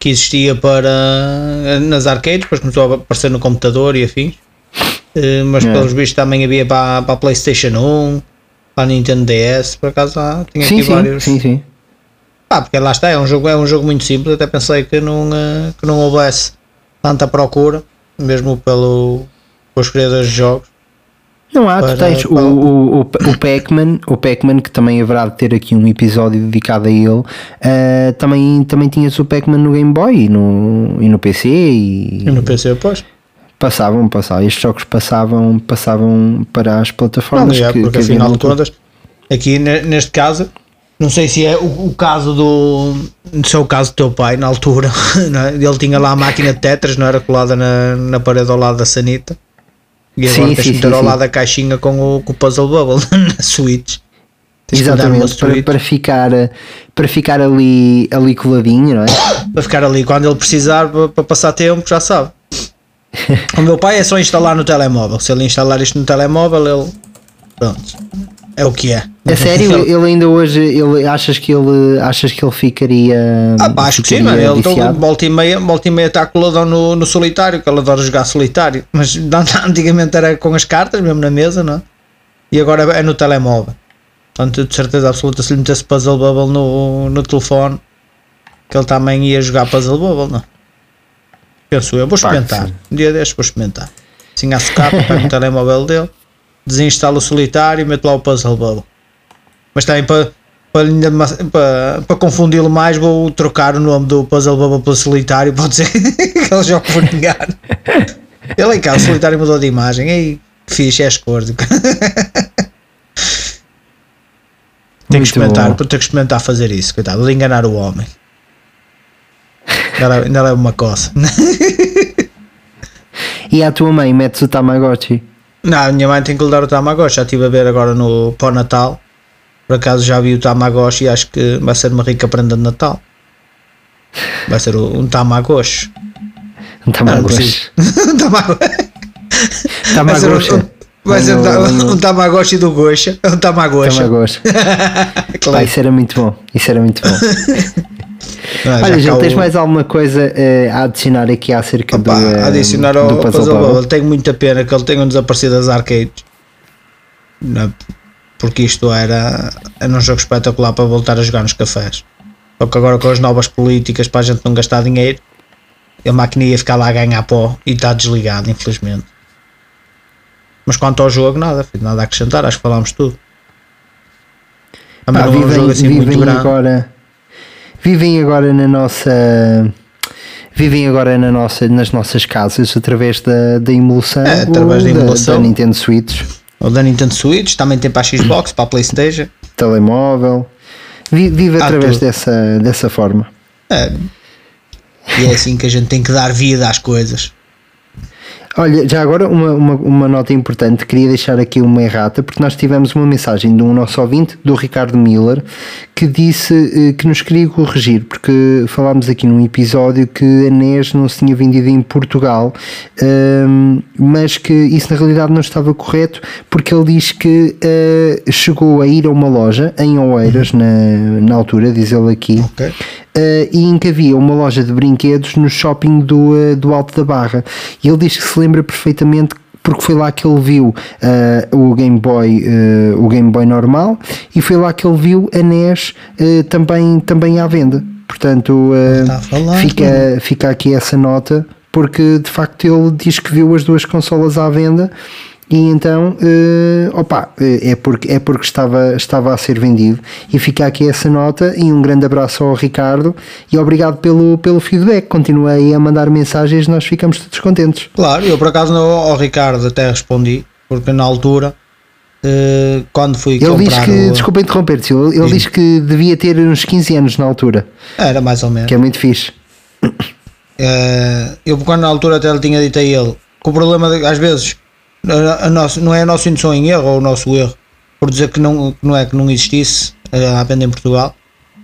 que existia para nas arcades, depois começou a aparecer no computador e afins. Eh, Mas É. pelos bichos também havia para, para a PlayStation 1, para a Nintendo DS. Por acaso há, tinha Sim, aqui sim, vários. sim, sim. Pá, porque lá está, é um jogo, é um jogo muito simples. Até pensei que não, eh, que não houvesse tanta procura, mesmo pelo, pelos criadores de jogos. Não há, tu tens o, para- o, o, o Pac-Man, o Pac-Man que também haverá de ter aqui um episódio dedicado a ele. ah, também, também tinhas o Pac-Man no Game Boy e no, e no PC e E no PC, pois. passavam, passavam. Estes jogos passavam, passavam para as Não, plataformas é, que, porque que afinal na de contas, aqui ne- neste caso, não sei se é o, o caso do. Se é o caso do teu pai na altura, não é? ele tinha lá a máquina de Tetras, não era colada na, na parede ao lado da Sanita. E agora Sim, tens sim, de meter sim, ao sim. lado da caixinha com o, com o Puzzle Bubble na Switch. Tens Exatamente, para, para ficar, para ficar ali, ali coladinho, não é? para ficar ali quando ele precisar para, para passar tempo, já sabe. o meu pai é só instalar no telemóvel. Se ele instalar isto no telemóvel, ele. Pronto. É o que é. É sério, Ele- ainda hoje, ele, achas, que ele, achas que ele ficaria. Ah, pá, acho que sim, mano. Ele todo, viciado? volta e meia, volta e meia está coladão no, no solitário, que ele adora jogar solitário. Mas antigamente era com as cartas, mesmo na mesa, não é? E agora é no telemóvel. Portanto, de certeza absoluta, se lhe metesse Puzzle Bubble no, no telefone, que ele também ia jogar Puzzle Bubble, não? Penso eu, vou experimentar. sim. Um dia destes vou experimentar. Assim, a socapa, pego no telemóvel dele, desinstalo o solitário e meto lá o Puzzle Bubble. Mas também para, para, para, para confundi-lo mais, vou trocar o nome do Puzzle Bubble pelo solitário. Pode ser que ele jogue por engano. Ele em cá, o solitário mudou de imagem. Que fixe, é as cores. Tenho que experimentar, tenho que experimentar fazer isso, coitado, de enganar o homem. Ainda leva uma coça. E a tua mãe metes o Tamagotchi? Não, a minha mãe tem que lhe dar o Tamagotchi. Já estive a ver agora no o Natal. Por acaso já vi o Tamagotchi e acho que vai ser uma rica prenda de Natal. Vai ser um Tamagotchi. Um Tamagotchi. preciso. um Tamagotchi. Tamagotchi. Um, Vai ser um, um Tamagotchi do Goxa. Um Tamagotchi. Tamagotchi. Pá, Claro. isso era muito bom. Isso era muito bom. Ah, já Olha, Gil, tens mais alguma coisa eh, a adicionar aqui acerca Opa, do, eh, adicionar do ao Puzzle Puzzle Bubble? Bubble. Tenho muita pena que ele tenha desaparecido das arcades. Não, porque isto era, era um jogo espetacular para voltar a jogar nos cafés. Só que agora com as novas políticas para a gente não gastar dinheiro, a máquina ia ficar lá a ganhar pó e está desligado, infelizmente. Mas quanto ao jogo, nada, nada a acrescentar, acho que falámos tudo. Também é um vivem, jogo assim muito vivem grande. agora vivem agora na nossa vivem agora na nossa, nas nossas casas através da, da emulação, É, através da ou emulação. da Nintendo Switch, O da Nintendo Switch, também tem para a Xbox, para a Playstation. telemóvel. Vi- Vive Ah, através tudo. dessa, dessa forma. É. E é assim que a gente tem que dar vida às coisas. Olha, já agora uma, uma, uma nota importante, queria deixar aqui uma errata, porque nós tivemos uma mensagem de um nosso ouvinte, do Ricardo Miller, que disse eh, que nos queria corrigir, porque falámos aqui num episódio que a NES não se tinha vendido em Portugal, ehm, mas que isso na realidade não estava correto, porque ele diz que eh, chegou a ir a uma loja em Oeiras, na, na altura, diz ele aqui, Ok. Uh, e em que havia uma loja de brinquedos no shopping do, uh, do Alto da Barra. E ele diz que se lembra perfeitamente porque foi lá que ele viu uh, o Game Boy o Game Boy normal e foi lá que ele viu a NES também, também à venda portanto fica, fica aqui essa nota porque de facto ele diz que viu as duas consolas à venda e então eh, opa, eh, é porque, é porque estava, estava a ser vendido. E fica aqui essa nota e um grande abraço ao Ricardo e obrigado pelo, pelo feedback. Continuei a mandar mensagens nós ficamos todos contentes. Claro, eu por acaso no, ao Ricardo até respondi, porque na altura, eh, quando fui ele diz comprar que, o- desculpa interromper-te ele, ele Sim. diz que devia ter uns 15 anos na altura. Era mais ou menos. que é muito fixe. Eu quando na altura até lhe tinha dito a ele que o problema de- às vezes a, a nosso, não é a nossa indução em erro ou o nosso erro por dizer que não, que não é que não existisse a venda em Portugal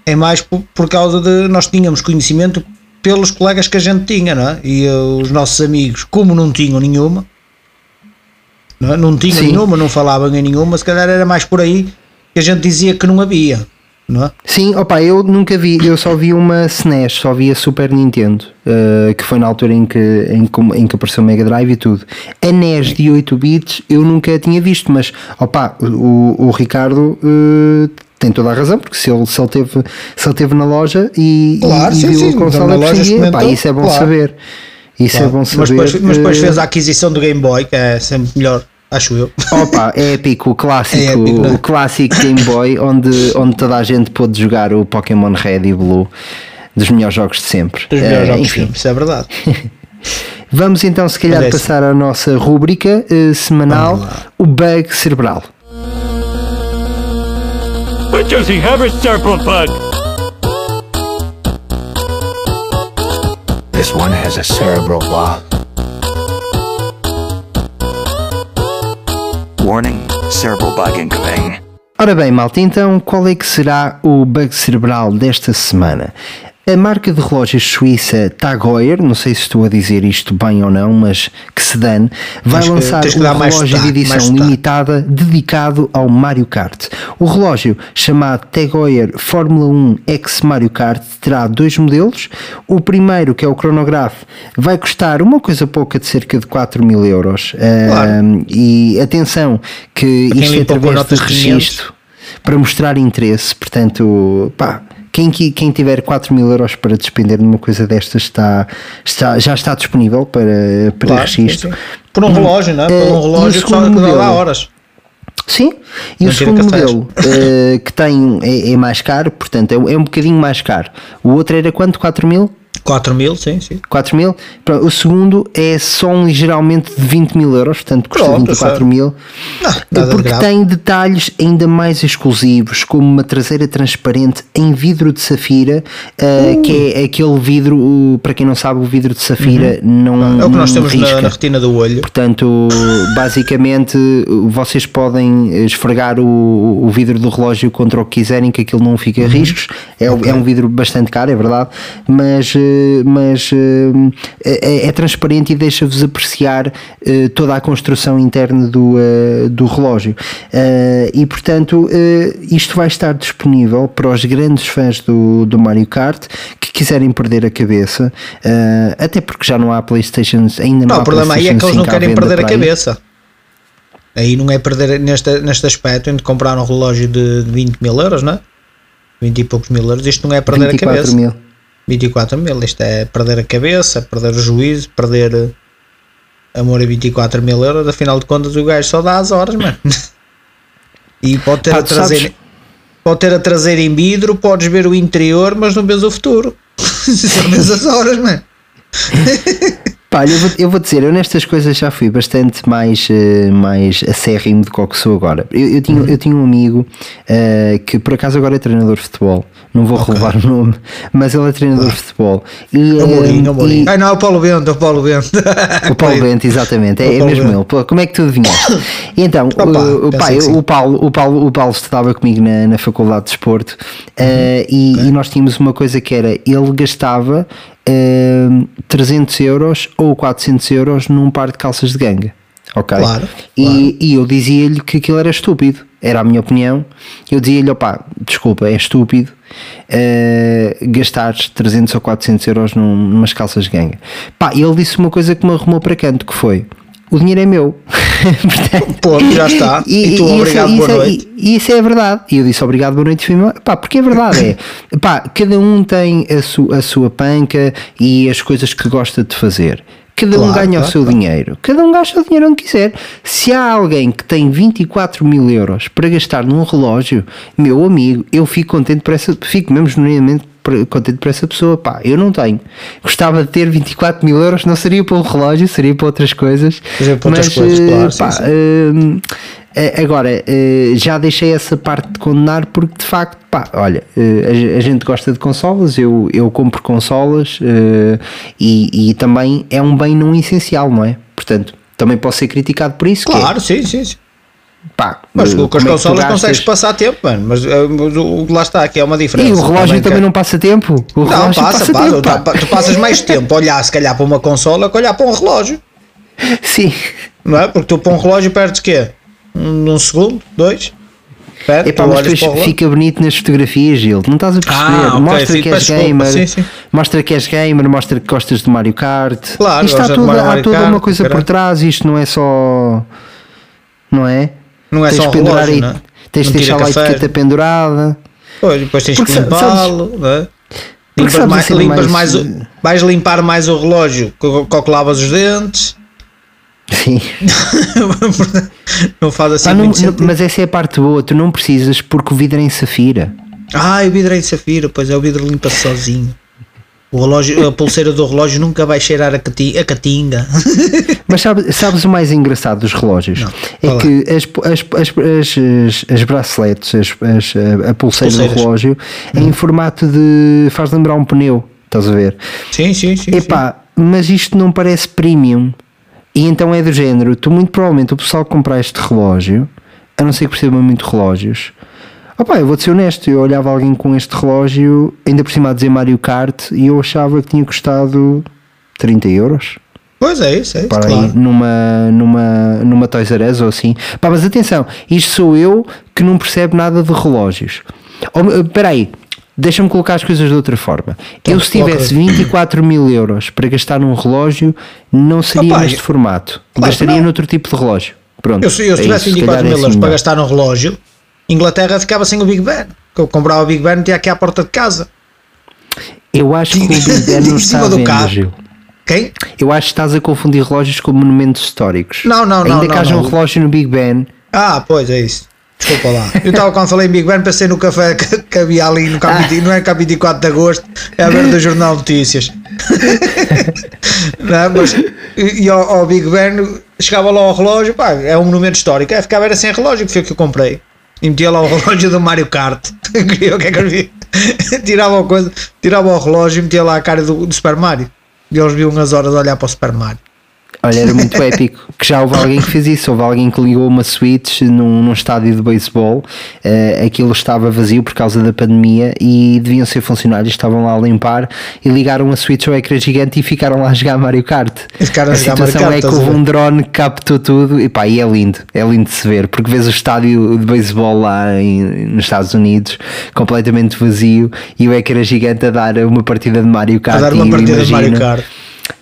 é mais por, por causa de nós tínhamos conhecimento pelos colegas que a gente tinha não é? e eh, os nossos amigos como não tinham nenhuma não, é? não tinham Sim. nenhuma, não falavam em nenhuma se calhar era mais por aí que a gente dizia que não havia não é? Sim, opa, eu nunca vi, eu só vi uma SNES, só vi a Super Nintendo, eh, que foi na altura em que, em, em que apareceu o Mega Drive e tudo. A NES de 8 bits eu nunca tinha visto, mas opa, o, o Ricardo eh, tem toda a razão, porque se ele, se ele, teve, se ele teve na loja e, Claro, e, e sim, viu sim, a consola que pá, isso é bom claro. saber. Isso é Claro. bom mas, saber. depois, mas depois eh, fez a aquisição do Game Boy que é sempre melhor, acho eu Opa, é épico, o clássico, É épico, não é? o clássico Game Boy, onde, onde toda a gente pôde jogar o Pokémon Red e Blue, dos melhores jogos de sempre. dos melhores Eh, jogos de enfim, filme, isso é verdade. vamos então, se calhar, é passar à nossa rúbrica eh, semanal, o Bug Cerebral. What does he have a serpent bug? This one has a cerebral. Warning, cerebral bug. Ora bem, malta, então qual é que será o bug cerebral desta semana? A marca de relógios suíça Tag Heuer, não sei se estou a dizer isto bem ou não, mas que se dane, vai Tens que- lançar um relógio de edição limitada dedicado ao Mario Kart. O relógio, chamado Tag Heuer Fórmula 1 X Mario Kart, terá dois modelos. O primeiro, que é o cronograph, vai custar uma coisa pouca de cerca de 4 mil euros. Claro. E atenção, que isto é através de de 500. registro para mostrar interesse. Portanto, pá, quem, quem tiver 4 mil euros para despender numa coisa destas está, está, já está disponível para, para Claro, registro. sim, sim. Por um relógio, não é? Por Eh, um o relógio que só que dá modelo? horas. Sim, e Não o segundo modelo eh, que tem é, é mais caro, portanto é, é um bocadinho mais caro. O outro era quanto? 4 mil? 4 mil, sim, sim. 4 mil? Pronto, o segundo é só um ligeiramente de 20 mil euros, portanto custa Pronto, 24 certo. mil. Não, de porque grave. tem detalhes ainda mais exclusivos, como uma traseira transparente em vidro de safira, uh, Uh. que é aquele vidro, para quem não sabe, o vidro de safira não, É o que nós temos na, na retina do olho. Portanto, basicamente, vocês podem esfregar o, o vidro do relógio contra o que quiserem, que aquilo não fica Uhum. riscos. É, é um vidro bastante caro, é verdade, mas, eh, mas eh, é, é transparente e deixa-vos apreciar eh, toda a construção interna do, eh, do relógio. E portanto, isto vai estar disponível para os grandes fãs do, do Mario Kart que quiserem perder a cabeça, até porque já não há Playstations, ainda não, Não, o problema aí é que eles não 5 à querem perder a cabeça. Aí não é perder neste, neste aspecto, entre comprar um relógio de 20 mil euros, não é? 20 e poucos mil euros, isto não é perder a 24 cabeça. mil. 24 mil, isto é perder a cabeça, perder o juízo, perder amor a 24 mil euros, afinal de contas o gajo só dá as horas, mano. E pode ter Pá, a sabes- trazer, pode ter a trazer em vidro, podes ver o interior, mas não vês o futuro. Só vês as horas, mano. Pá, olha, eu vou, eu vou dizer, eu nestas coisas já fui bastante mais, eh, mais acérrimo do que o que sou agora. Eu, eu, tinha, eu tinha um amigo eh, que por acaso agora é treinador de futebol, não vou revelar o nome, mas ele é treinador de futebol. E, Amorim, eh, Amorim. e- Ai não, é o Paulo Bento, é o Paulo Bento. o Paulo Bento, exatamente, é, é Paulo mesmo Bento. ele. Pô, como é que tu adivinhaste? E então, Opa, o, o, pá, Paulo, o, Paulo, o Paulo estudava comigo na, na Faculdade de Desporto eh, e, e nós tínhamos uma coisa que era: ele gastava eh, 300 euros ou 400 euros num par de calças de ganga. Ok? Claro, E, e eu dizia-lhe que aquilo era estúpido, era a minha opinião. Eu dizia-lhe: opá, desculpa, é estúpido eh, gastares 300 ou 400 euros num, numas calças de ganga. Pá, e ele disse uma coisa que me arrumou para canto: que foi. O dinheiro é meu. Portanto, Pô, já está. E, tu, isso- obrigado, isso boa é- noite. e isso é verdade. E eu disse obrigado, boa noite, embora. Pá, porque é verdade. É, pá, cada um tem a, su- a sua panca e as coisas que gosta de fazer. Cada um Claro, ganha o claro, seu claro. dinheiro. Cada um gasta o dinheiro onde quiser. Se há alguém que tem 24 mil euros para gastar num relógio, meu amigo, eu fico contente por essa, fico mesmo genuinamente contente por essa pessoa. Pá, eu não tenho. Gostava de ter 24 mil euros, não seria para um relógio, seria para outras coisas. Seria para outras mas, coisas, eh, claro, sim, pá, sim. Hum, eh, agora, eh, já deixei essa parte de condenar porque de facto, pá, olha, eh, a, gente gosta de consolas, eu, eu compro consolas eh, e, e também é um bem não essencial, não é? Portanto, também posso ser criticado por isso. é, Claro, sim, sim. sim. Pá, Mas eh, com as como é consolas gastas? consegues passar tempo, mano. Mas uh, o- lá está, aqui é uma diferença. E o relógio também, que- não passa tempo. O Não, relógio passa, passa. tempo, pá. Tu, passas mais tempo a olhar, se calhar, para uma consola que olhar para um relógio. Sim. Não é? Porque tu para um relógio perdes quê? Um, um segundo? Dois? Perdes, Epá, mas depois o fica bonito nas fotografias, Gil. Não estás a perceber? Ah, mostra sim, que és desculpa, gamer, sim, sim. mostra que és gamer, mostra que gostas de Mario Kart. Claro, isto há toda, há toda Kart, uma coisa por caralho. trás, isto não é só. Não é? Não é tens só um pendurar relógio, aí- é? Tens de deixar lá a etiqueta pendurada. Pois, depois tens Porque que limpá-lo, é? Limpas mais, limpas mais- mais o- vais limpar mais o relógio com que lavas os dentes. Sim. não faz assim Pá, não- não- mas essa é a parte boa, tu não precisas porque o vidro é em safira. Ah, o vidro é em safira, pois é, o vidro limpa-se sozinho. O relógio, a pulseira do relógio nunca vai cheirar a, cati, a catinga. Mas sabe- sabes o mais engraçado dos relógios? é qual é? que as, as, as, as, as, braceletes, as, as- a pulseira do Pulseiras. relógio, é em formato de. faz lembrar um pneu, estás a ver? sim, sim, sim. sim. Epá, mas isto não parece premium. E então é do género, tu muito provavelmente o pessoal que comprar este relógio, a não ser que perceba muito relógios. Opá, eu vou ser honesto, eu olhava alguém com este relógio, ainda por cima a dizer Mario Kart, e eu achava que tinha custado 30 euros Pois é isso, é isso, para claro. aí numa, numa, numa Toys R Us ou assim. Pá, mas atenção, isto sou eu que não percebe nada de relógios. Oh, Espera aí, deixa-me colocar as coisas de outra forma. eu se coloca. tivesse 24 mil euros para gastar num relógio, não seria Opa, neste eu- formato. Claro Gastaria noutro tipo de relógio. Pronto. Eu, se eu é se tivesse isso, se 24 calhar é mil euros assim para melhor. gastar num relógio, Inglaterra ficava sem o Big Ben. Que eu comprava o Big Ben e tinha aqui à porta de casa. Eu acho que o Big Ben não está a venda. Gil. Quem? Eu acho que estás a confundir relógios com monumentos históricos. Não, não, não, Ainda não, que haja não. um relógio no Big Ben. Ah, pois é isso. Desculpa lá. Eu estava quando falei em Big Ben, pensei no café que, que havia ali no cap, não é cap 24 de agosto, é a ver do Jornal de Notícias. não, mas, e e ao, ao Big Ben chegava lá ao relógio, pá, é um monumento histórico. É, ficava era sem relógio, que foi o que eu comprei. E metia lá o relógio do Mario Kart. Queria o que é que eu vi? tirava, coisa, tirava o relógio e metia lá a cara do, do Super Mario. E eles viam as horas a olhar para o Super Mario. Olha, era muito épico. Que já houve alguém que fez isso. Houve alguém que ligou uma Switch num, num estádio de beisebol. eh, aquilo estava vazio por causa da pandemia e deviam ser funcionários. Estavam lá a limpar e ligaram a Switch ao ecrã gigante e ficaram lá a jogar Mario Kart. E ficaram a Mario situação Kart, é que a houve um drone que captou tudo e pá, e é lindo. É lindo de se ver porque vês o estádio de beisebol lá em- nos Estados Unidos completamente vazio e o ecrã gigante a dar uma partida de Mario Kart. A dar uma e partida de Mario Kart.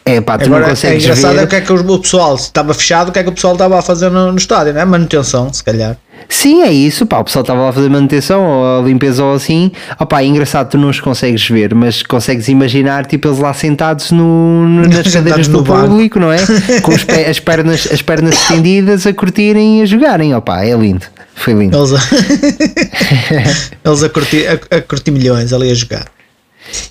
É pá, tu Agora não é consegues engraçado ver. é o que é que o pessoal estava fechado, o que é que o pessoal estava a fazer no, no estádio, não é? Manutenção, se calhar. Sim, é isso, pá, o pessoal estava lá a fazer manutenção ou a limpeza ou assim. Opá, é engraçado, tu não os consegues ver, mas consegues imaginar tipo eles lá sentados no, no- nas cadeiras do público, não é? Com pé- as, pernas, as pernas estendidas a curtirem e a jogarem. Opá, é lindo, foi lindo. Eles a, eles a, curtir, a, a curtir milhões ali a jogar.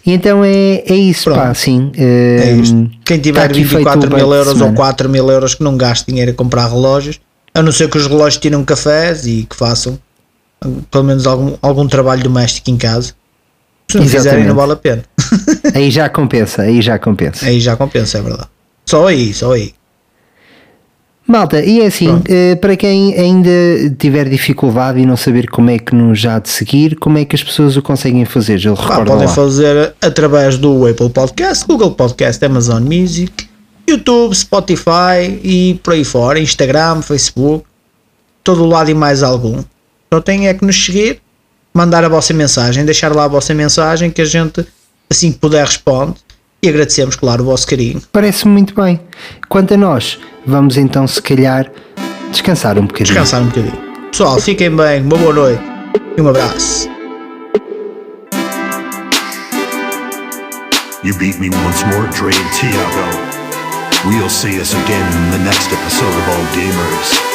E então é, é isso, Pronto. pá, sim. É hum, isto. Quem tá tiver feito 24 o mil euros ou semana. 4 mil euros que não gaste dinheiro a comprar relógios, a não ser que os relógios tiram cafés e que façam hum, pelo menos algum, algum trabalho doméstico em casa. Se não fizerem, não Exatamente. vale a pena. Aí já compensa, aí já compensa. Aí já compensa, é verdade. Só aí, só aí. Malta, e é assim, eh, para quem ainda tiver dificuldade e não saber como é que nos há de seguir, como é que as pessoas o conseguem fazer? Já recordo podem lá. fazer através do Apple Podcast, Google Podcast, Amazon Music, YouTube, Spotify e por aí fora, Instagram, Facebook, todo o lado e mais algum. Então tem é que nos seguir, mandar a vossa mensagem, deixar lá a vossa mensagem que a gente assim que puder responde e agradecemos, claro, o vosso carinho. Parece-me muito bem. Quanto a nós, vamos então se calhar descansar um bocadinho. Descansar um bocadinho. Pessoal, fiquem bem, uma boa noite e um abraço. You beat me once more, Dre and Tiago. We'll see us again in the next episode of All Gamers.